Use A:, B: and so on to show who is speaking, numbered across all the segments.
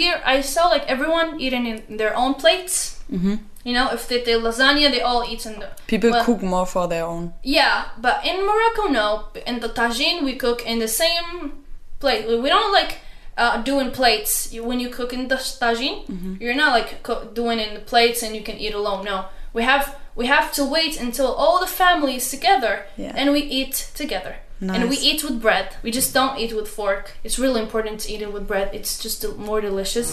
A: Here I saw like everyone eating in their own plates. Mm-hmm. You know, if they did lasagna, they all eat in the.
B: People
A: well,
B: cook more for their own.
A: Yeah, but in Morocco, no. In the tagine, we cook in the same plate. We don't like uh, doing plates. You- When you cook in the tagine,
B: Mm-hmm.
A: you're not like co- doing in the plates and you can eat alone. No, we have we have to wait until all the family is together
B: Yeah.
A: and we eat together. And we eat with bread. We just don't eat with fork. It's really important to eat it with bread. It's just more delicious.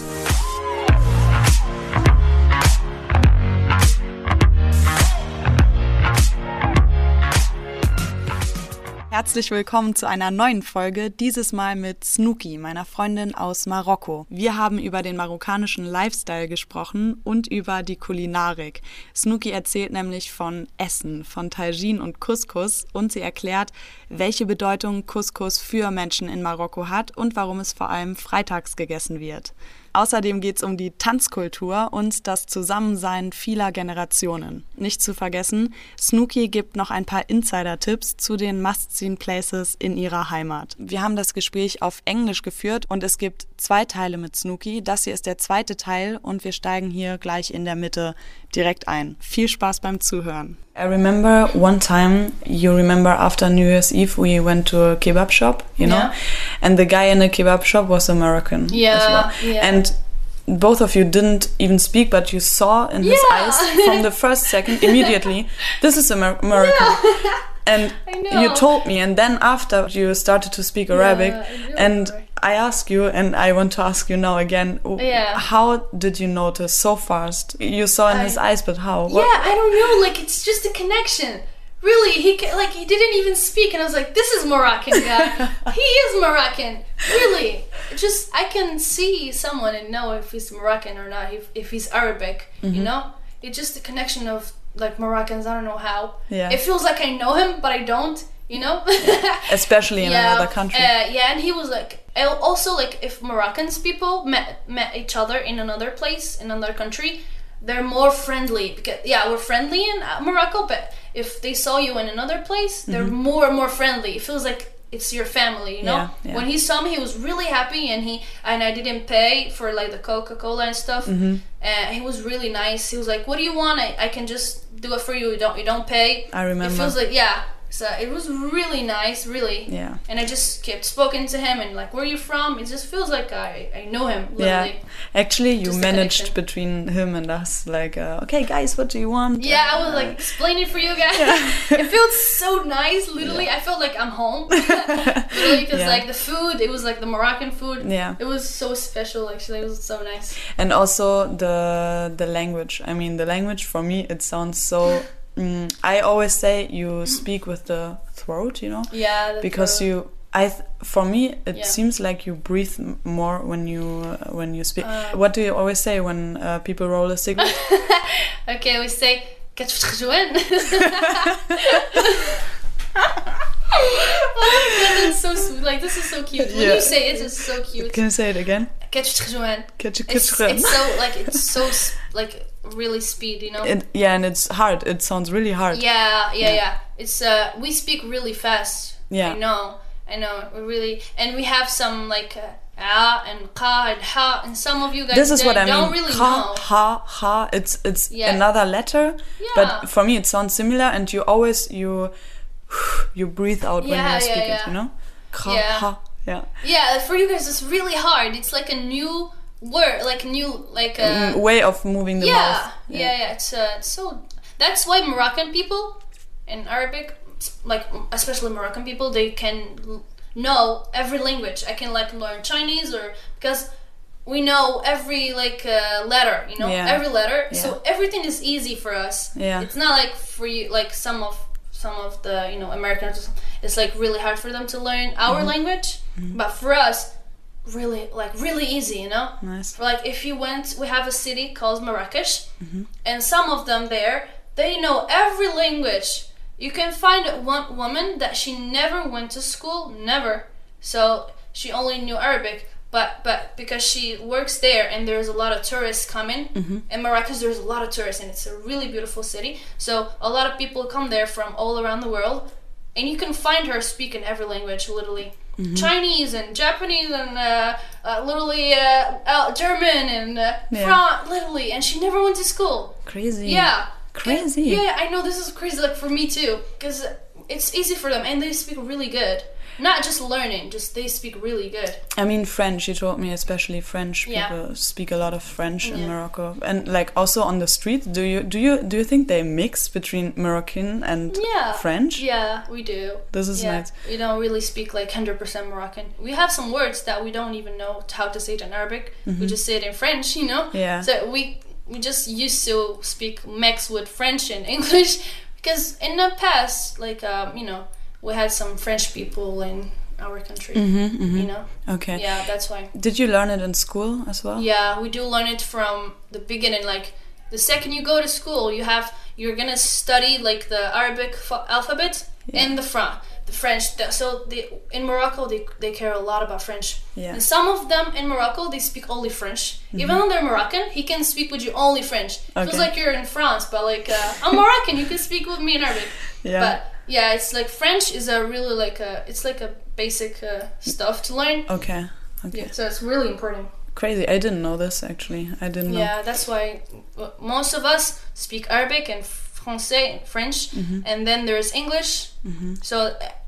B: Herzlich willkommen zu einer neuen Folge, dieses Mal mit Snooki, meiner Freundin aus Marokko. Wir haben über den marokkanischen Lifestyle gesprochen und über die Kulinarik. Snooki erzählt nämlich von Essen, von Tagine und Couscous und sie erklärt, welche Bedeutung Couscous für Menschen in Marokko hat und warum es vor allem freitags gegessen wird. Außerdem geht es um die Tanzkultur und das Zusammensein vieler Generationen. Nicht zu vergessen, Snooki gibt noch ein paar Insider-Tipps zu den Must-Seen-Places in ihrer Heimat. Wir haben das Gespräch auf Englisch geführt und es gibt zwei Teile mit Snooki. Das hier ist der zweite Teil und wir steigen hier gleich in der Mitte direkt ein. Viel Spaß beim Zuhören. I remember one time, you remember after New Year's Eve, we went to a kebab shop, you know?
A: Yeah.
B: And the guy in the kebab shop was Moroccan. as
A: Yeah,
B: well.
A: yeah.
B: And both of you didn't even speak, but you saw in his
A: Yeah.
B: eyes from the first second, immediately, this is Amer- Moroccan. And you told me, and then after you started to speak Arabic, and. I asked you, and I want to ask you now again,
A: Yeah.
B: how did you notice so fast? You saw in his eyes, but how? What-
A: Yeah, I don't know. Like it's just a connection. Really, he like he didn't even speak, and I was like, "This is Moroccan guy. he is Moroccan. Really, just I can see someone and know if he's Moroccan or not. If if he's Arabic,
B: Mm-hmm.
A: you know, it's just a connection of like Moroccans. I don't know how.
B: Yeah.
A: It feels like I know him, but I don't. You know.
B: Especially in another country.
A: Uh, yeah, and he was like, also like if Moroccans people met met each other in another place in another country, they're more friendly because yeah, we're friendly in uh, Morocco, but if they saw you in another place, they're more and more friendly. It feels like it's your family, you know.
B: Mm-hmm. Yeah, yeah.
A: When he saw me, he was really happy, and he and I didn't pay for like the Coca Cola and stuff.
B: Mm-hmm.
A: And he was really nice. He was like, "What do you want? I, I can just do it for you. You don't you don't pay."
B: I remember.
A: It feels like yeah. So it was really nice, really.
B: Yeah.
A: And I just kept spoken to him and like, where are you from? It just feels like I, I know him
B: Yeah, actually, you
A: Just
B: managed between him and us, like, uh, okay, guys, what do you want?
A: Yeah, I was
B: Uh,
A: like explaining for you guys. Yeah. it felt so nice. Literally, I felt like I'm home. literally, because
B: Yeah.
A: like the food, it was like the Moroccan food.
B: Yeah.
A: It was so special. Actually, it was so nice.
B: and also the the language. I mean, the language for me, it sounds so mm, I always say you speak with the throat, you know?
A: Yeah.
B: because
A: throat.
B: you, I, for me, it
A: yeah.
B: seems like you breathe more when you uh, when you speak.
A: Uh,
B: what do you always say when uh, people roll a cigarette?
A: okay, we say. catch oh my god, that's so sweet. Like this is so cute. When
B: yeah.
A: you say it, it's so cute.
B: Can you say it again? Catch
A: It's, it's so like it's so like really speed, you know.
B: It, yeah, and it's hard. It sounds really hard.
A: yeah, yeah, yeah. It's uh we speak really fast.
B: Yeah.
A: I know, I know. We really and we have some like uh, ah and ka and ha and some of you guys
B: this is what I
A: don't
B: mean.
A: really
B: ha,
A: know.
B: ha, ha. It's it's
A: Yeah.
B: another letter,
A: Yeah.
B: but for me it sounds similar. And you always you you breathe out when you speak
A: yeah,
B: it. You know, ha,
A: Yeah.
B: ha. Yeah,
A: Yeah, for you guys it's really hard. It's like a new word, like new like a
B: Mm, way of moving the
A: yeah,
B: mouth.
A: yeah, yeah. It's uh, it's so. That's why Moroccan people in Arabic, like especially Moroccan people, they can know every language. I can like learn Chinese or because we know every like uh, letter, you know,
B: Yeah.
A: every letter.
B: Yeah.
A: So everything is easy for us.
B: Yeah.
A: It's not like for you, like some of some of the you know Americans. It's like really hard for them to learn our language, but for us, really like really easy, you know.
B: Nice.
A: Like if you went we have a city called marrakesh
B: Mm-hmm.
A: and some of them there they know every language you can find one woman that she never went to school never so she only knew arabic but but because she works there and there's a lot of tourists coming in marrakesh there's a lot of tourists and it's a really beautiful city so a lot of people come there from all around the world and you can find her speaking every language literally Chinese and Japanese and uh, uh, literally uh, German and uh,
B: Yeah.
A: Fran- literally, and she never went to school.
B: Crazy.
A: Yeah.
B: Crazy.
A: Yeah, I know this is crazy, like for me too, because it's easy for them and they speak really good. Not just learning, just they speak really good.
B: I mean French. You told me especially French
A: Yeah.
B: people speak a lot of French in
A: Yeah.
B: Morocco, and like also on the street. Do you do you do you think they mix between Moroccan and
A: Yeah.
B: French?
A: Yeah, we do.
B: This is
A: yeah,
B: nice.
A: we don't really speak like 100% Moroccan. We have some words that we don't even know how to say it in Arabic. We just say it in French, you know?
B: Mm-hmm. Yeah.
A: So we we just used to speak mix with French and English because in the past, like um, you know, we had some French people in our country. You know?
B: Okay.
A: Yeah, that's why.
B: Did you learn it in school as well?
A: Yeah, we do learn it from the beginning. Like the second you go to school, you have you're gonna study like the Arabic f- alphabet and the Fran, the French. The- So they, in Morocco, they, they care a lot about French.
B: Yeah.
A: And some of them in Morocco, they speak only French. Even though they're Moroccan, he can speak with you only French.
B: Mm-hmm. Okay.
A: Feels like you're in France, but like uh, I'm Moroccan, you can speak with me in Arabic.
B: Yeah.
A: But yeah, it's like French is a really like a it's like a basic uh, stuff to learn.
B: Okay. Okay.
A: Yeah, so it's really important.
B: Crazy. I didn't know this actually. I didn't know.
A: Yeah, that's why most of us speak Arabic and Francais French,
B: Mm-hmm.
A: and then there's English. So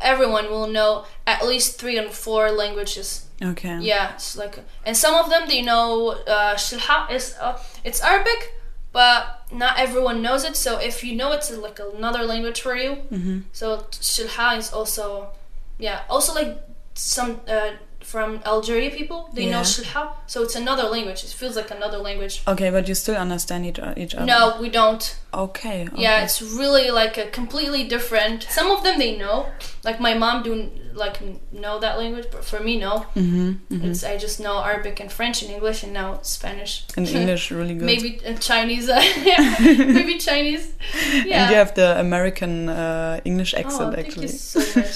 A: everyone will know at least three and four languages.
B: Okay.
A: Yeah, it's like, and some of them they know uh, Shilha is uh, it's Arabic, but not everyone knows it. So if you know it's like another language for you.
B: Mm-hmm.
A: So Shilha is also, yeah, also like some uh, from Algeria people they know Shilha. So it's another language. It feels like another language.
B: Okay, but you still understand each, each other.
A: No, we don't.
B: Okay.
A: Yeah, it's really like a completely different. Some of them they know, like my mom do like know that language, but for me no.
B: Mm-hmm.
A: It's I just know Arabic and French and English, and now Spanish.
B: And English really good.
A: maybe uh, Chinese. Uh, yeah, maybe Chinese. Yeah.
B: And you have the American uh, English
A: oh,
B: accent
A: thank
B: actually.
A: you so much.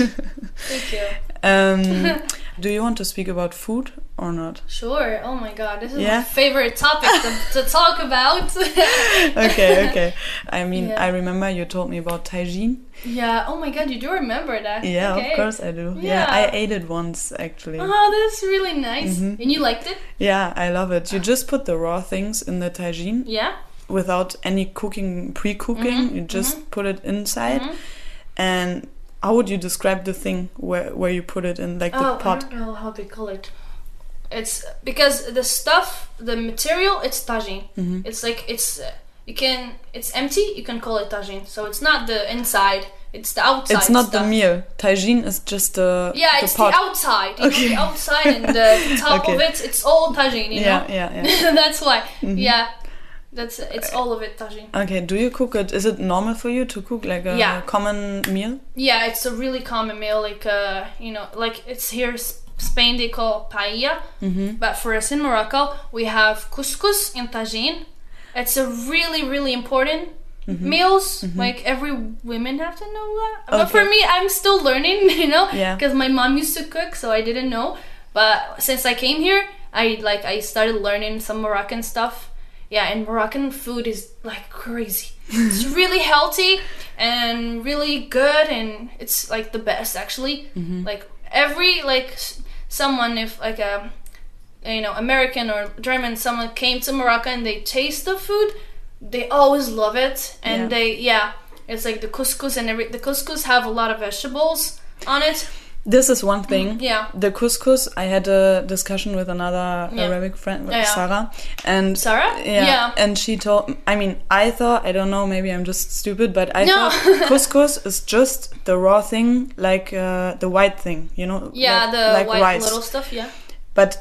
A: thank you.
B: Um, do you want to speak about food or not?
A: Sure. Oh my God, this is
B: Yeah?
A: my favorite topic to, to talk about.
B: okay, okay. I mean,
A: Yeah.
B: I remember you told me about tagine.
A: yeah. Oh my God, you do remember that?
B: Yeah,
A: Okay.
B: of course I do. Yeah.
A: Yeah.
B: I ate it once actually.
A: Oh, that's really nice.
B: Mm-hmm.
A: And you liked it?
B: Yeah, I love it. You just put the raw things in the tagine
A: Yeah.
B: without any cooking, pre-cooking.
A: Mhm,
B: You just put it inside. And how would you describe the thing where where you put it in, like the
A: oh, I
B: pot?
A: don't know how they call it. It's because the stuff, the material, it's tagine.
B: Mm-hmm.
A: It's like it's you can it's empty. You can call it tagine. So it's not the inside. It's the outside.
B: It's not the
A: stuff.
B: meal. Tagine is just the
A: Yeah,
B: the
A: it's
B: pot.
A: the outside. You
B: Okay.
A: know, the outside and the top of
B: Okay.
A: it. It's all tagine. You
B: yeah,
A: know.
B: yeah, yeah. Mm-hmm.
A: That's why. Yeah. That's it's all of it tagine.
B: Okay, do you cook it? Is it normal for you to cook like a
A: Yeah.
B: common meal?
A: Yeah, it's a really common meal. Like uh, you know, like it's here Spain they call paella,
B: Mm-hmm.
A: but for us in Morocco we have couscous and tagine. It's a really really important
B: Mm-hmm.
A: meals. Like every women have to know that. But for me, I'm still learning. You know,
B: Yeah.
A: because my mom used to cook, so I didn't know. But since I came here, I like I started learning some Moroccan stuff. Yeah, and Moroccan food is like crazy. it's really healthy and really good, and it's like the best actually. Mm-hmm. Like every like someone if like a you know American or German someone came to Morocco and they taste the food, they always love it, and
B: Yeah.
A: they yeah, it's like the couscous and every the couscous have a lot of vegetables on it.
B: This is one thing.
A: Mm-hmm. Yeah.
B: The couscous, I had a discussion with another
A: Yeah.
B: Arabic friend,
A: Yeah, yeah.
B: Sarah, and
A: Sarah?
B: yeah,
A: Yeah.
B: and she told. I mean, I thought I don't know. Maybe I'm just stupid, but I
A: No.
B: thought couscous is just the raw thing, like uh, the white thing, you know?
A: Yeah,
B: like,
A: the
B: like
A: white
B: rice.
A: little stuff. Yeah.
B: But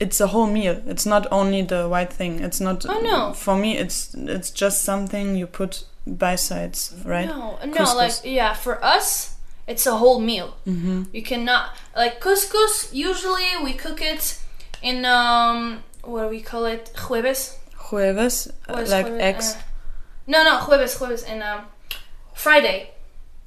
B: it's a whole meal. It's not only the white thing. It's not.
A: Oh, no.
B: For me, it's it's just something you put by sides, right?
A: No, no,
B: Couscous.
A: like yeah, for us, it's a whole meal. Mm-hmm. You cannot like couscous. Usually, we cook it in um, what do we call it? Jueves.
B: Jueves, uh, like
A: jueves?
B: eggs.
A: Uh, no, no, jueves, jueves, and um, Friday.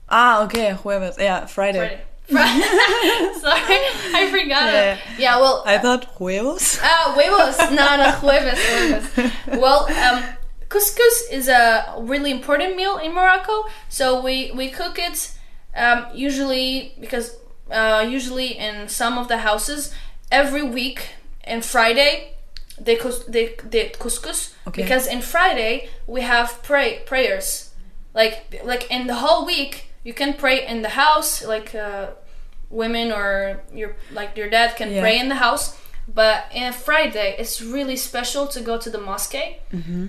B: ah, okay, jueves. Yeah, Friday.
A: Friday. Sorry, I forgot.
B: Yeah,
A: it. Yeah, well,
B: I thought huevos.
A: Ah, huevos. no, no, jueves, jueves. Well, um, couscous is a really important meal in Morocco. So we, we cook it um, usually because uh, usually in some of the houses, every week and Friday they cous- they they couscous
B: Okay.
A: because in Friday we have pray prayers, like like in the whole week you can pray in the house, like uh, women or your like your dad can
B: Yeah.
A: pray in the house. But in Friday, it's really special to go to the mosque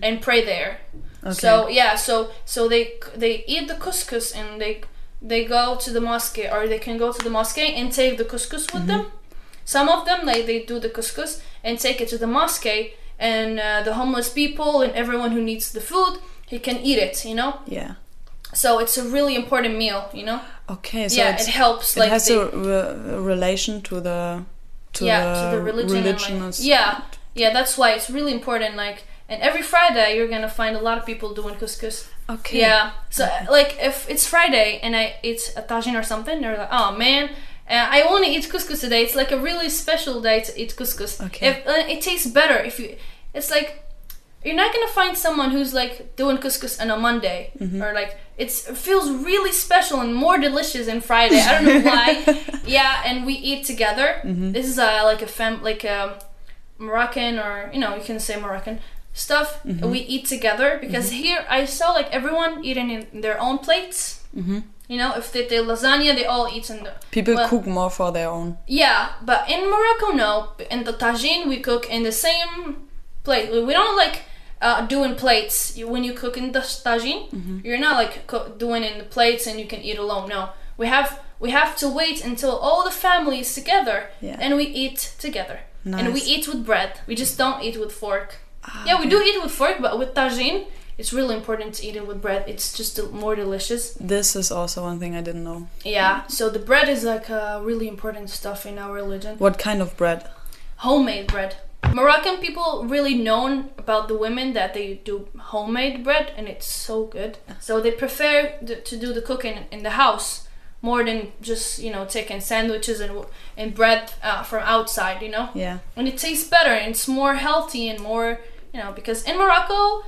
A: and pray there.
B: Okay.
A: So yeah, so so they they eat the couscous and they they go to the mosque or they can go to the mosque and take the couscous with them. Some of them like they do the couscous and take it to the mosque and uh, the homeless people and everyone who needs the food he can eat it. You know,
B: yeah.
A: so it's a really important meal. You know,
B: Okay, so
A: yeah, it helps.
B: it
A: like
B: has
A: they-
B: a, re- relation to the to
A: yeah
B: the,
A: to the religion, and, like- yeah yeah that's why it's really important like and every friday you're gonna find a lot of people doing couscous
B: Okay.
A: yeah so like if it's friday and i eat a tagine or something they're like oh man uh, I only eat couscous today. It's like a really special day to eat couscous.
B: Okay.
A: If, uh, it tastes better if you. It's like you're not gonna find someone who's like doing couscous on a Monday
B: Mm-hmm.
A: or like it's it feels really special and more delicious on Friday. I don't know why. yeah, and we eat together.
B: Mm-hmm.
A: This is uh, like a fam like a Moroccan or you know you can say Moroccan stuff.
B: Mm-hmm.
A: We eat together because here I saw like everyone eating in their own plates.
B: Mhm.
A: You know, if they did lasagna, they all eat in the
B: People
A: well-
B: cook more for their own.
A: yeah, but in Morocco, no. In the tagine, we cook in the same plate. We don't like uh, doing plates. You, when you cook in the tagine,
B: Mm-hmm.
A: you're not like co- doing in the plates and you can eat alone. No, we have we have to wait until all the family is together
B: Yeah.
A: and we eat together. And we eat with bread. We just don't eat with fork.
B: Ah,
A: yeah, we do eat with fork, but with tagine, it's really important to eat it with bread. It's just more delicious.
B: This is also one thing I didn't know.
A: Yeah, so the bread is like uh, really important stuff in our religion.
B: What kind of bread?
A: homemade bread. Moroccan people really known about the women that they do homemade bread and it's so good. So they prefer to do the cooking in the house more than just you know taking sandwiches and and bread uh, from outside. You know,
B: Yeah.
A: and it tastes better and it's more healthy and more you know because in Morocco,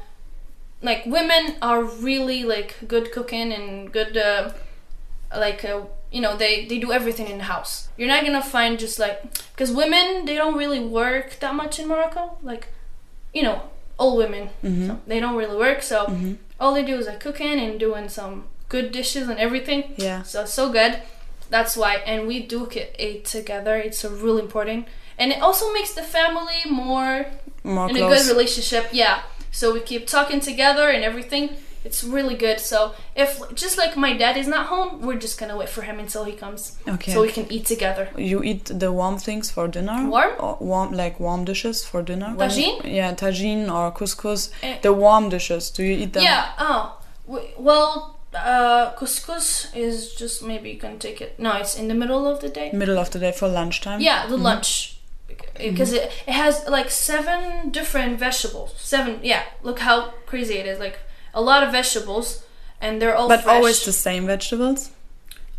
A: like women are really like good cooking and good uh, like uh, you know they they do everything in the house. You're not gonna find just like because women they don't really work that much in morocco like you know all women. So they don't really work so all they do is like cooking and doing some good dishes and everything.
B: Yeah.
A: so so good. That's why and we do it together. It's a really important and it also makes the family more
B: More
A: in a good relationship yeah so we keep talking together and everything it's really good so if just like my dad is not home we're just gonna wait for him until he comes
B: Okay.
A: so we can eat together
B: You eat the warm things for dinner?
A: Warm?
B: Or warm, like warm dishes for dinner? When
A: Tagine?
B: yeah, tagine or couscous.
A: Eh.
B: the warm dishes. Do you eat them?
A: yeah oh well uh couscous is just maybe you can take it no it's in the middle of the day
B: Middle of the day for lunchtime?
A: yeah the lunch because it, it has like seven different vegetables seven yeah look how crazy it is like a lot of vegetables and they're all
B: But
A: fresh.
B: always the same vegetables?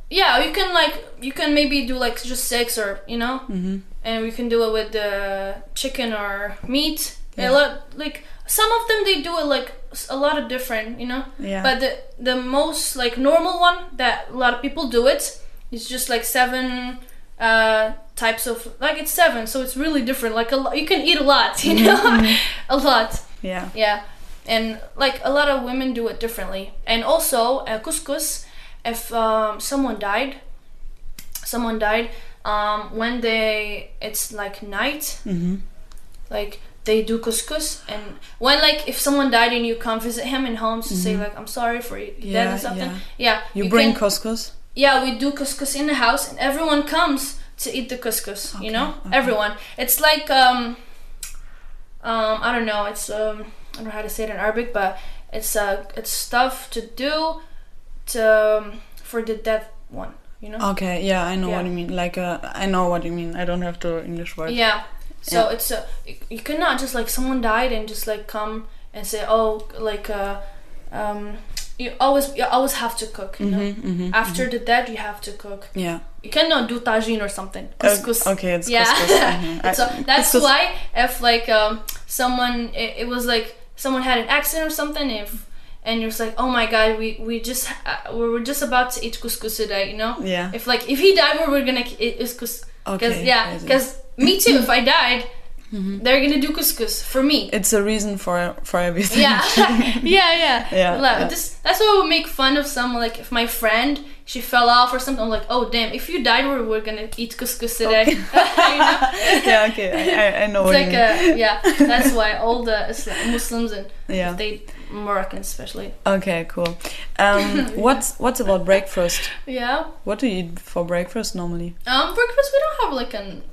A: Yeah, you can like you can maybe do like just six or you know, mm-hmm. and we can do it with the chicken or meat.
B: Yeah.
A: A lot like some of them they do it like a lot of different, you know.
B: Yeah.
A: But the the most like normal one that a lot of people do it is just like seven uh types of like it's seven, so it's really different. Like a lot, you can eat a lot, you know, a lot.
B: Yeah.
A: Yeah, and like a lot of women do it differently. And also, uh, couscous, if um, someone died, someone died, um, when they it's like night,
B: Mm-hmm.
A: like they do couscous, and when like if someone died and you come visit him in homes to say like I'm sorry for you dead
B: Yeah,
A: or something,
B: yeah.
A: yeah,
B: You, bring
A: can-
B: couscous?
A: yeah, we do couscous in the house, and everyone comes to eat the couscous.
B: Okay,
A: you know,
B: okay.
A: everyone. It's like um, um, I don't know. It's um, I don't know how to say it in Arabic, but it's uh, it's stuff to do to um, for the dead one. You know.
B: Okay, yeah, I know what you mean. Like, uh, I know what you mean. I don't have the English word.
A: Yeah. So
B: Yeah.
A: it's a you- you cannot just like someone died and just like come and say oh like uh um you always you always have to cook you know
B: Mhm, mhm,
A: after the dead you have to cook
B: Yeah.
A: you cannot do tagine or something
B: Uh,
A: couscous
B: okay, it's
A: yeah
B: couscous. mhm.
A: so that's
B: couscous-
A: why if like um someone it, it was like someone had an accident or something if and you're just like, oh my god, we we just uh, we were just about to eat couscous today, you know?
B: Yeah.
A: If like if he died, we were gonna eat couscous.
B: Okay,
A: yeah, because me too. if I died,
B: Mm-hmm.
A: they're gonna do couscous for me.
B: It's a reason for for everything.
A: Yeah, yeah, yeah.
B: Yeah,
A: Like,
B: yeah.
A: This, that's why we make fun of someone. Like if my friend she fell off or something, I'm like, oh damn, if you died, we're, we're gonna eat couscous today. you know?
B: yeah. Okay. I, I, know.
A: It's
B: what
A: like
B: you mean.
A: uh, yeah. That's why all the Islam, Muslims and
B: Yeah.
A: they Moroccans especially.
B: Okay. Cool. Um, what's what's about breakfast?
A: Yeah.
B: What do you eat for breakfast normally?
A: Um, breakfast we don't have like an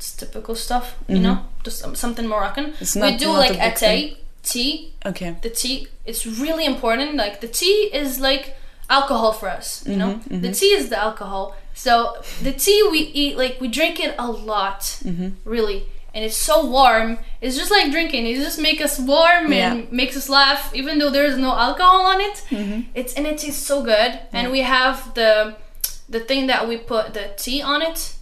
A: typical stuff, you know, just um, something Moroccan.
B: Mm-hmm. It's
A: we do
B: not
A: like ate, tea.
B: Okay.
A: The tea, it's really important. Like the tea is like alcohol for us, you know.
B: Mm-hmm,
A: The tea is the alcohol. So the tea we eat, like we drink it a lot,
B: Mm-hmm.
A: really, and it's so warm. It's just like drinking. It just makes us warm
B: Yeah.
A: and makes us laugh, even though there is no alcohol on it.
B: Mm-hmm.
A: It's and it tastes so good. And we have the the thing that we put the tea on it.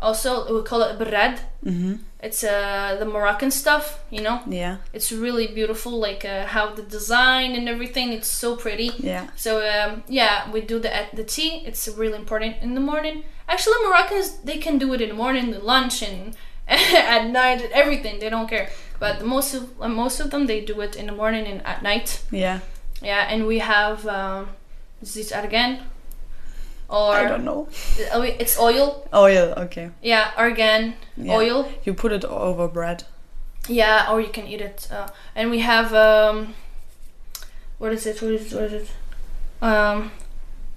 A: Also, we call it berrad.
B: Mm-hmm.
A: It's uh, the Moroccan stuff, you know.
B: Yeah.
A: It's really beautiful, like uh, how the design and everything. It's so pretty.
B: Yeah.
A: So um, yeah, we do the at the tea. It's really important in the morning. Actually, Moroccans they can do it in the morning, the lunch, and at night, and everything. They don't care. But most of uh, most of them they do it in the morning and at night.
B: Yeah.
A: Yeah, and we have um, is this argan or
B: I don't know.
A: it's oil.
B: Oil. Okay.
A: Yeah, argan
B: Yeah.
A: oil.
B: You put it over bread.
A: Yeah, or you can eat it. Uh, and we have um, what is it? What is it? What is it? Um,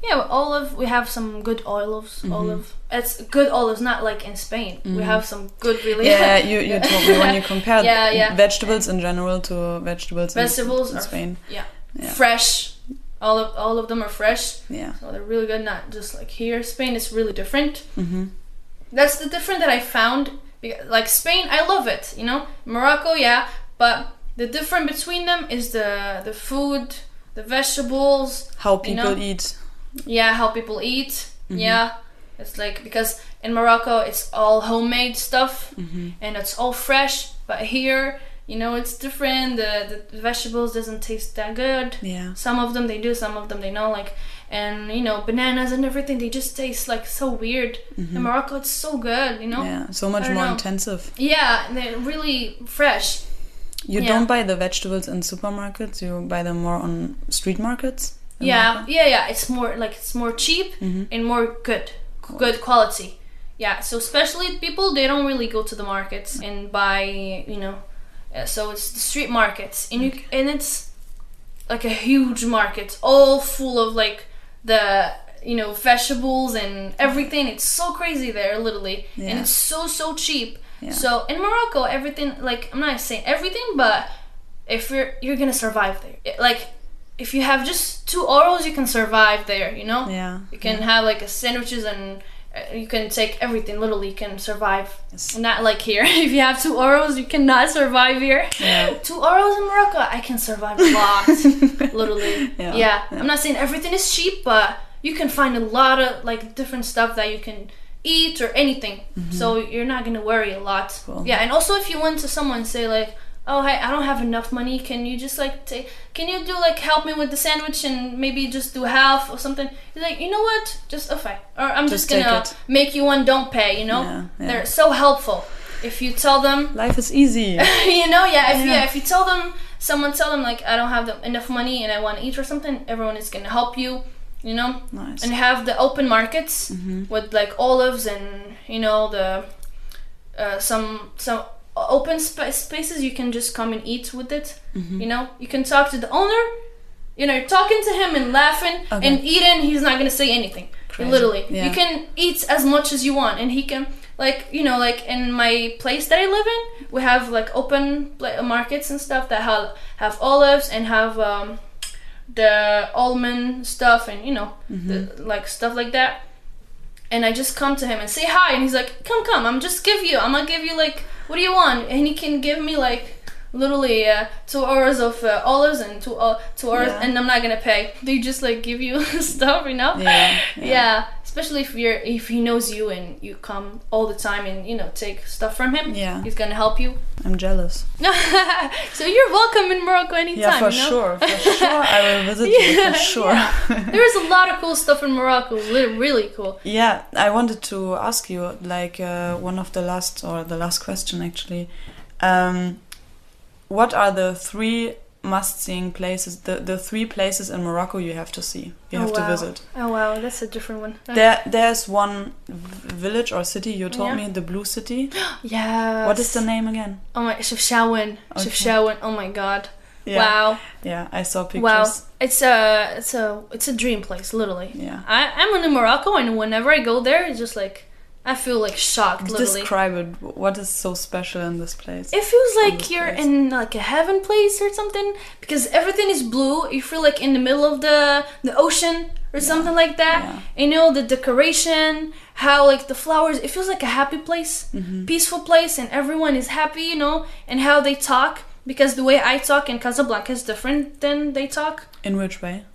A: yeah, olive. We have some good olives.
B: Mm-hmm.
A: Olive. It's good olives, not like in Spain. We have some good, really.
B: Yeah, you, you told me when you compared
A: Yeah, yeah.
B: vegetables in general to vegetables in-
A: Vegetables
B: in,
A: are-
B: Spain.
A: yeah.
B: Yeah.
A: fresh. All of all of them are fresh,
B: Yeah.
A: so they're really good. Not just like here. Spain is really different.
B: Mm-hmm.
A: That's the different that I found. Like Spain, I love it. You know, Morocco, yeah, but the difference between them is the the food, the vegetables,
B: How
A: You
B: people
A: know?
B: eat.
A: yeah, how people eat. Yeah, it's like because in Morocco it's all homemade stuff and it's all fresh, but here, you know, it's different. The the vegetables doesn't taste that good.
B: Yeah.
A: Some of them they do, some of them they don't like. And you know, bananas and everything, they just taste like so weird. Mm-hmm. In Morocco, it's so good, you know.
B: Yeah. So much more
A: know.
B: intensive.
A: Yeah, they're really fresh.
B: You
A: Yeah.
B: don't buy the vegetables in supermarkets. You buy them more on street markets.
A: Yeah,
B: Morocco?
A: yeah, yeah. It's more like it's more cheap mm-hmm. and more good, good quality. Yeah. So especially people, they don't really go to the markets mm. and buy, you know. Uh, so it's the street markets, and you and it's like a huge market, all full of like the you know vegetables and everything. It's so crazy there, literally, and it's so so cheap.
B: Yeah.
A: So in Morocco, everything like I'm not saying everything, but if you're you're gonna survive there, like if you have just two euros, you can survive there. You know,
B: Yeah.
A: you can have like a sandwiches and. You can take everything. Literally, you can survive.
B: Yes.
A: Not like here. if you have two euros, you cannot survive here.
B: Yeah.
A: Two euros in Morocco, I can survive a lot. literally.
B: Yeah,
A: Yeah.
B: yeah.
A: I'm not saying everything is cheap, but you can find a lot of like different stuff that you can eat or anything. So you're not gonna worry a lot.
B: Mm-hmm. Cool.
A: Yeah, and also if you went to someone say like, "Oh, hey, I don't have enough money. Can you just like take? Can you do like help me with the sandwich and maybe just do half or something?" He's like, "You know what? Just okay, or I'm just,
B: Just
A: gonna make you one. Don't pay. You know?
B: Yeah, yeah.
A: They're so helpful. If you tell them
B: Life is easy.
A: you know, yeah. If
B: Yeah.
A: yeah, if you tell them, someone tell them like I don't have the, enough money and I want to eat or something, everyone is gonna help you. You know,
B: Nice.
A: and have the open markets with like olives and you know the uh, some some open spa- spaces you can just come and eat with it. You know, you can talk to the owner. You know, you're talking to him and laughing
B: Okay.
A: and eating. He's not gonna say anything.
B: Crazy.
A: Literally,
B: Yeah.
A: you can eat as much as you want, and he can like you know like in my place that I live in, we have like open markets and stuff that have have olives and have um, the almond stuff and you know the, like stuff like that. And I just come to him and say hi, and he's like, "Come, come! I'm just give you. I'm gonna give you like, what do you want?" And he can give me like literally uh, two hours of uh, olives and two uh, two hours,
B: Yeah.
A: and I'm not gonna pay. They just like give you stuff, you know.
B: Yeah,
A: yeah.
B: yeah.
A: Especially if you're if he knows you and you come all the time and you know take stuff from him.
B: Yeah.
A: He's gonna help you.
B: I'm jealous.
A: so you're welcome in Morocco anytime.
B: Yeah, for
A: you know?
B: sure. For sure, I will visit you for sure.
A: There is a lot of cool stuff in Morocco. Really cool.
B: Yeah, I wanted to ask you, like, uh, one of the last, or the last question actually. Um, what are the three must-seeing places, the, the three places in Morocco you have to see, you
A: Oh,
B: have
A: wow.
B: to visit?
A: Oh wow, that's a different one.
B: There, there's one village or city, you told
A: Yeah.
B: me, the Blue City.
A: Yeah.
B: What is the name again?
A: Oh my, Chefchaouen.
B: Okay.
A: Chefchaouen. Oh my god.
B: Yeah,
A: Wow.
B: yeah, I saw pictures.
A: Wow. It's a it's a it's a dream place, literally.
B: Yeah.
A: I I'm in Morocco, and whenever I go there, it's just like I feel like shocked, literally.
B: Describe it. What is so special in this place?
A: It feels like you're
B: place.
A: in like a heaven place or something because everything is blue. You feel like in the middle of the the ocean or something like that.
B: Yeah.
A: You know the decoration, how like the flowers. It feels like a happy place,
B: Mm-hmm.
A: peaceful place, and everyone is happy. You know, and how they talk because the way I talk in Casablanca is different than they talk.
B: In which way?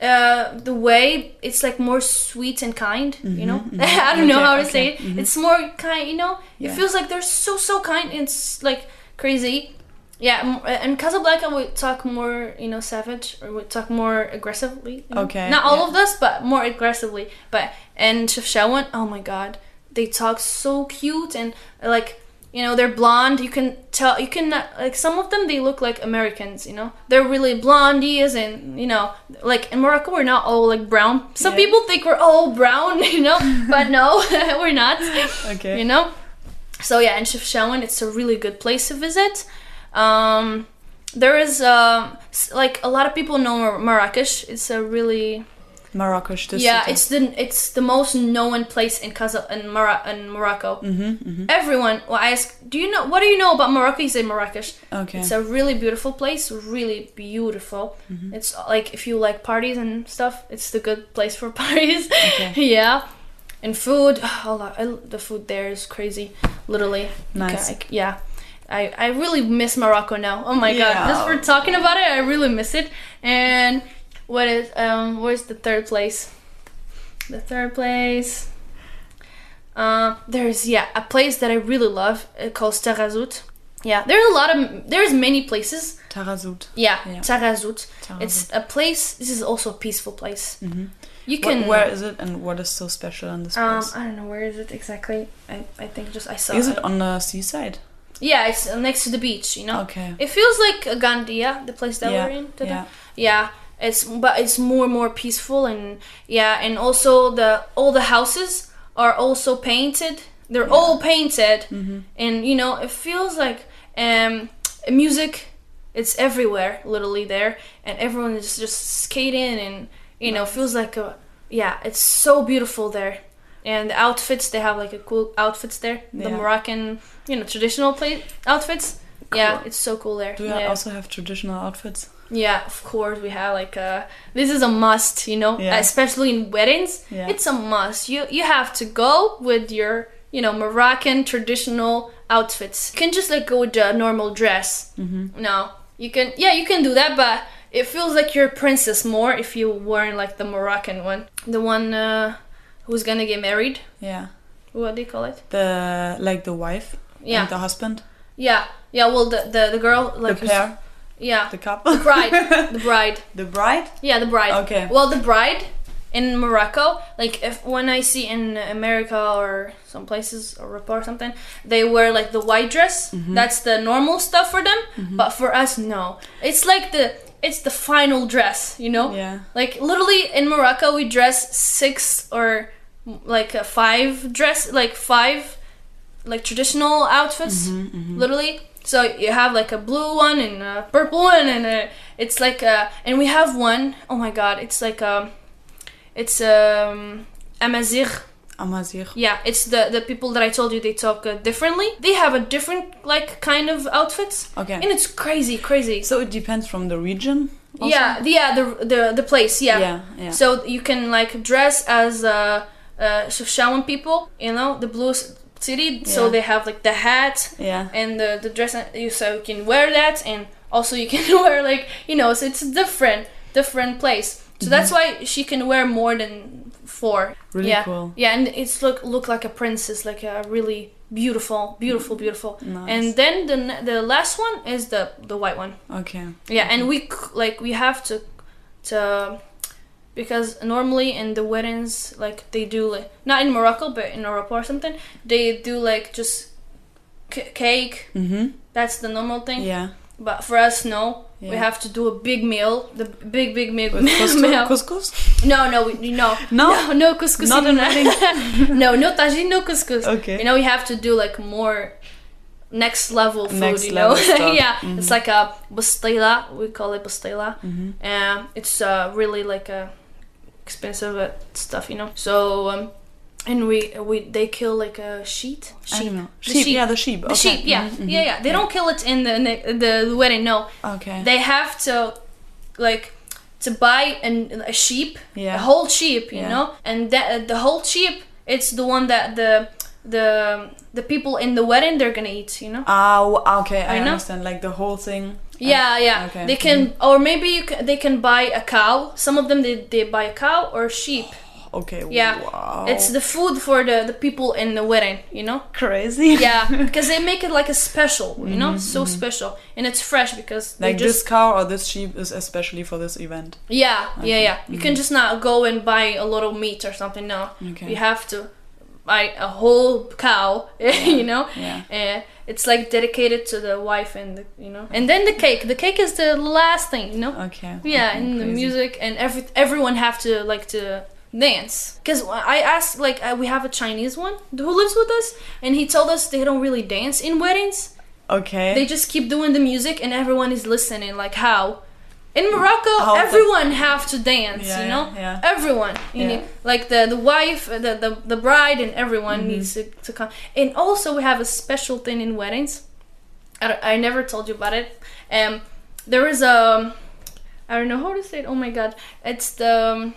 A: Uh, the way it's like more sweet and kind, you know.
B: mhm.
A: I don't know
B: Okay,
A: how to
B: okay,
A: say it.
B: mhm.
A: It's more kind, you know.
B: Yeah.
A: It feels like they're so so kind. It's like crazy. Yeah, m- uh, Casablanca we talk more, you know, savage or we talk more aggressively. you know?
B: Okay,
A: Not all
B: yeah.
A: of us, but more aggressively. But and Chefchaouen, oh my god, they talk so cute and like you know they're blonde. You can tell you can like some of them they look like Americans. You know they're really blondies and you know like in Morocco we're not all like brown. Some
B: Yeah.
A: people think we're all brown, you know, but no, we're not
B: Okay.
A: you know so yeah in Chefchaouen it's a really good place to visit um, there is s- like a lot of people know Mar- Marrakesh it's a really
B: Marrakesh,
A: yeah
B: city.
A: it's the it's the most known place in Casa in, Mara- in Morocco
B: Mm-hmm,
A: everyone well I ask do you know what do you know about Morocco you say Marrakesh
B: Okay.
A: it's a really beautiful place really beautiful
B: Mm-hmm.
A: it's like if you like parties and stuff it's the good place for parties
B: Okay.
A: yeah and food oh, I, the food there is crazy literally
B: Nice.
A: I- yeah I, I really miss Morocco now. Oh my god! Just for talking about it, I really miss it. And what is um where's the third place? The third place. Uh, there's yeah a place that I really love uh, called Taghazout. Yeah, there's a lot of there's many places.
B: Taghazout.
A: Yeah,
B: Yeah.
A: Taghazout.
B: Taghazout.
A: It's a place. This is also a peaceful place.
B: Mhm.
A: You can.
B: where is it and what is so special in this
A: um,
B: place?
A: I don't know where is it exactly. I, I think just I saw
B: is it on the seaside?
A: Yeah, it's uh, next to the beach. You know.
B: Okay.
A: It feels like a Gandia, the place that
B: Yeah,
A: we're in. today.
B: yeah.
A: Yeah, it's but it's more and more peaceful and yeah, and also the all the houses are also painted. They're all painted,
B: Mm-hmm.
A: and you know it feels like um music. It's everywhere, literally there, and everyone is just skating and you know feels like a yeah. It's so beautiful there. And the outfits, they have like a cool outfits there. The Moroccan, you know, traditional play outfits. Yeah, it's so cool there.
B: Do you
A: yeah.
B: also have traditional outfits?
A: Yeah, of course we have like uh this is a must, you know,
B: Yeah.
A: especially in weddings.
B: Yeah.
A: It's a must. You you have to go with your, you know, Moroccan traditional outfits. You can just like go with the normal dress.
B: Mm-hmm.
A: No, you can yeah, you can do that, but it feels like you're a princess more if you wearing like the Moroccan one. The one uh who's going to get married.
B: Yeah.
A: What do you call it?
B: The like the wife
A: Yeah.
B: and the husband,
A: Yeah. Yeah, well the the, the girl like
B: the pair,
A: Yeah.
B: the couple,
A: The bride. the bride.
B: the bride.
A: Yeah, the bride.
B: Okay.
A: Well, the bride in Morocco, like if when I see in America or some places or Europe or something, they wear like the white dress.
B: Mm-hmm.
A: That's the normal stuff for them. But for us, no. It's like the it's the final dress, you know.
B: Yeah.
A: Like literally in Morocco, we dress six or like a five dress, like five like traditional outfits,
B: Mm-hmm,
A: literally. So you have like a blue one and a purple one, and a, it's like a, and we have one oh my god, it's like um, it's um, Amazigh.
B: Amazigh.
A: Yeah, it's the the people that I told you they talk uh, differently. They have a different like kind of outfits,
B: Okay.
A: and it's crazy, crazy.
B: So it depends from the region. also?
A: Yeah, the, yeah, the the the place. Yeah.
B: Yeah. Yeah.
A: So you can like dress as uh, uh, Chefchaouen people, you know, the blues city, so they have like the hat
B: Yeah.
A: and the the dress, you so you can wear that, and also you can wear like you know, so it's a different different place. So that's why she can wear more than four.
B: Mm-hmm. Really
A: yeah.
B: cool.
A: Yeah, and it's look look like a princess, like a really beautiful, beautiful, beautiful.
B: Nice.
A: And then the the last one is the the white one.
B: Okay.
A: Yeah, and we like we have to to because normally in the weddings like they do like not in Morocco but in Europe or something they do like just c- cake.
B: Mm-hmm.
A: That's the normal thing.
B: Yeah.
A: But for us, no. We have to do a big meal, the big, big, big
B: With
A: meal.
B: couscous? couscous?
A: No, no, we, no,
B: No?
A: no, no couscous.
B: Not
A: no, no tagine, no couscous.
B: Okay.
A: You know, we have to do like more next level food.
B: Next
A: you know, yeah,
B: Mhm.
A: it's like a bastela. We call it bastela.
B: Mm-hmm.
A: Um, it's uh, really like a expensive uh, stuff, you know. So um, and we we they kill like a sheet. Sheep.
B: Sheep.
A: sheep.
B: Yeah, the sheep.
A: The
B: okay.
A: sheep, yeah,
B: Mhm, mhm.
A: yeah, yeah. They don't kill it in the in the, the wedding. No,
B: Okay.
A: they have to like to buy an, a sheep
B: Yeah.
A: a whole sheep you
B: Yeah.
A: know and that the whole sheep it's the one that the the the people in the wedding they're gonna eat you know
B: Ah, w- okay. I,
A: I know.
B: understand. Like the whole thing.
A: yeah yeah
B: okay.
A: they can or maybe you can, they can buy a cow some of them they, they buy a cow or sheep
B: Okay.
A: yeah
B: Wow.
A: it's the food for the the people in the wedding you know
B: crazy.
A: yeah because they make it like a special you know so special and it's fresh because they
B: Mm-hmm, Like
A: just
B: this cow or this sheep is especially for this event.
A: Yeah, yeah, yeah. You
B: Mm-hmm.
A: can just not go and buy a little meat or something. No,
B: Okay.
A: you have to a whole cow. you know,
B: Yeah.
A: and it's like dedicated to the wife and the you know. And then the cake. The cake is the last thing. You know.
B: Okay.
A: Yeah,
B: okay,
A: and the music and every everyone have to like to dance. Because I asked like uh, we have a Chinese one who lives with us, and he told us they don't really dance in weddings.
B: Okay.
A: They just keep doing the music and everyone is listening. Like how? In Morocco,
B: How the-
A: everyone have to dance.
B: Yeah,
A: you know,
B: yeah, yeah.
A: everyone. You need like the the wife, uh, the the, the bride, and everyone
B: Mm-hmm.
A: needs to, to come. And also, we have a special thing in weddings. I, I never told you about it. Um, there is a I don't know how to say it. Oh my god, it's the. Um,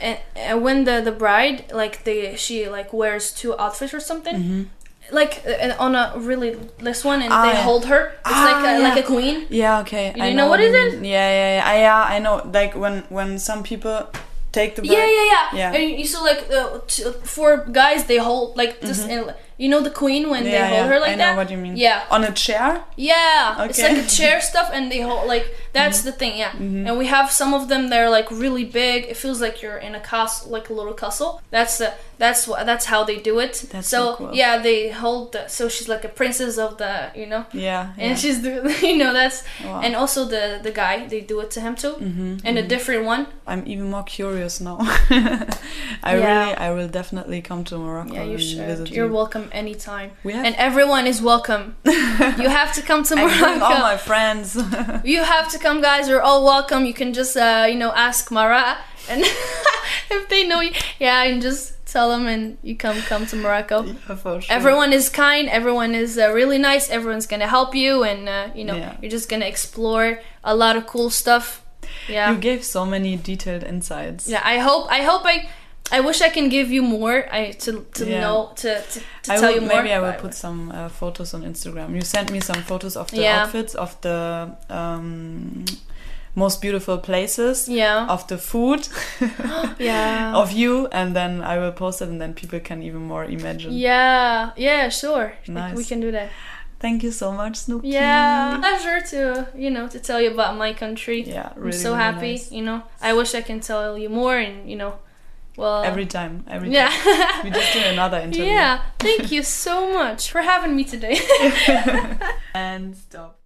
A: and, and when the the bride like the she like wears two outfits or something
B: Mm-hmm.
A: Like uh, on a really this one and
B: Ah,
A: they
B: yeah.
A: hold her it's
B: Ah,
A: like a,
B: yeah.
A: like a queen
B: Yeah. Okay.
A: You
B: I
A: know what
B: you
A: is it?
B: Yeah, yeah, yeah. I, yeah, I know. Like when when some people take the
A: yeah yeah yeah,
B: Yeah.
A: and you saw like uh, t- four guys they hold like this and, you know the queen when they
B: Mm-hmm.
A: Hold
B: yeah.
A: her like
B: I know
A: that
B: what you mean.
A: yeah
B: On a chair.
A: yeah it's like a chair stuff and they hold like that's the thing yeah and we have some of them they're like really big it feels like you're in a castle like a little castle that's the that's what that's how they do it
B: That's
A: so,
B: so cool.
A: yeah they hold the, so she's like a princess of the you know
B: Yeah.
A: and
B: yeah.
A: she's the you know that's
B: Wow.
A: and also the the guy they do it to him too
B: Mhm,
A: and a different one
B: I'm even more curious now. I
A: Yeah.
B: really, I will definitely come to Morocco
A: yeah you
B: and
A: should you're
B: you.
A: welcome anytime
B: We have.
A: and everyone is welcome you have to come to
B: I bring all
A: Morocco
B: my friends.
A: you have to come guys you're all welcome you can just uh, you know ask Mara and if they know you yeah and just tell them and you come come to Morocco
B: yeah, sure.
A: Everyone is kind. Everyone is uh, really nice. Everyone's gonna help you, and uh, you know
B: Yeah.
A: you're just gonna explore a lot of cool stuff. Yeah.
B: You gave so many detailed insights.
A: Yeah, I hope I hope I I wish I can give you more I to to
B: Yeah.
A: know to to, to tell
B: will,
A: you more.
B: maybe I will put some uh, photos on Instagram. You sent me some photos of the
A: Yeah.
B: outfits, of the um, most beautiful places,
A: Yeah.
B: of the food,
A: Yeah.
B: of you, and then I will post it, and then people can even more imagine.
A: Yeah. Yeah, sure.
B: Nice.
A: we can do that.
B: Thank you so much, Snooki.
A: Yeah. Pleasure to, you know, to tell you about my country.
B: Yeah, really, I'm
A: so
B: really
A: happy,
B: nice.
A: you know. I wish I can tell you more and, you know, well
B: Every time, every
A: Yeah.
B: time. We just do another interview.
A: yeah. Thank you so much for having me today.
B: And stop.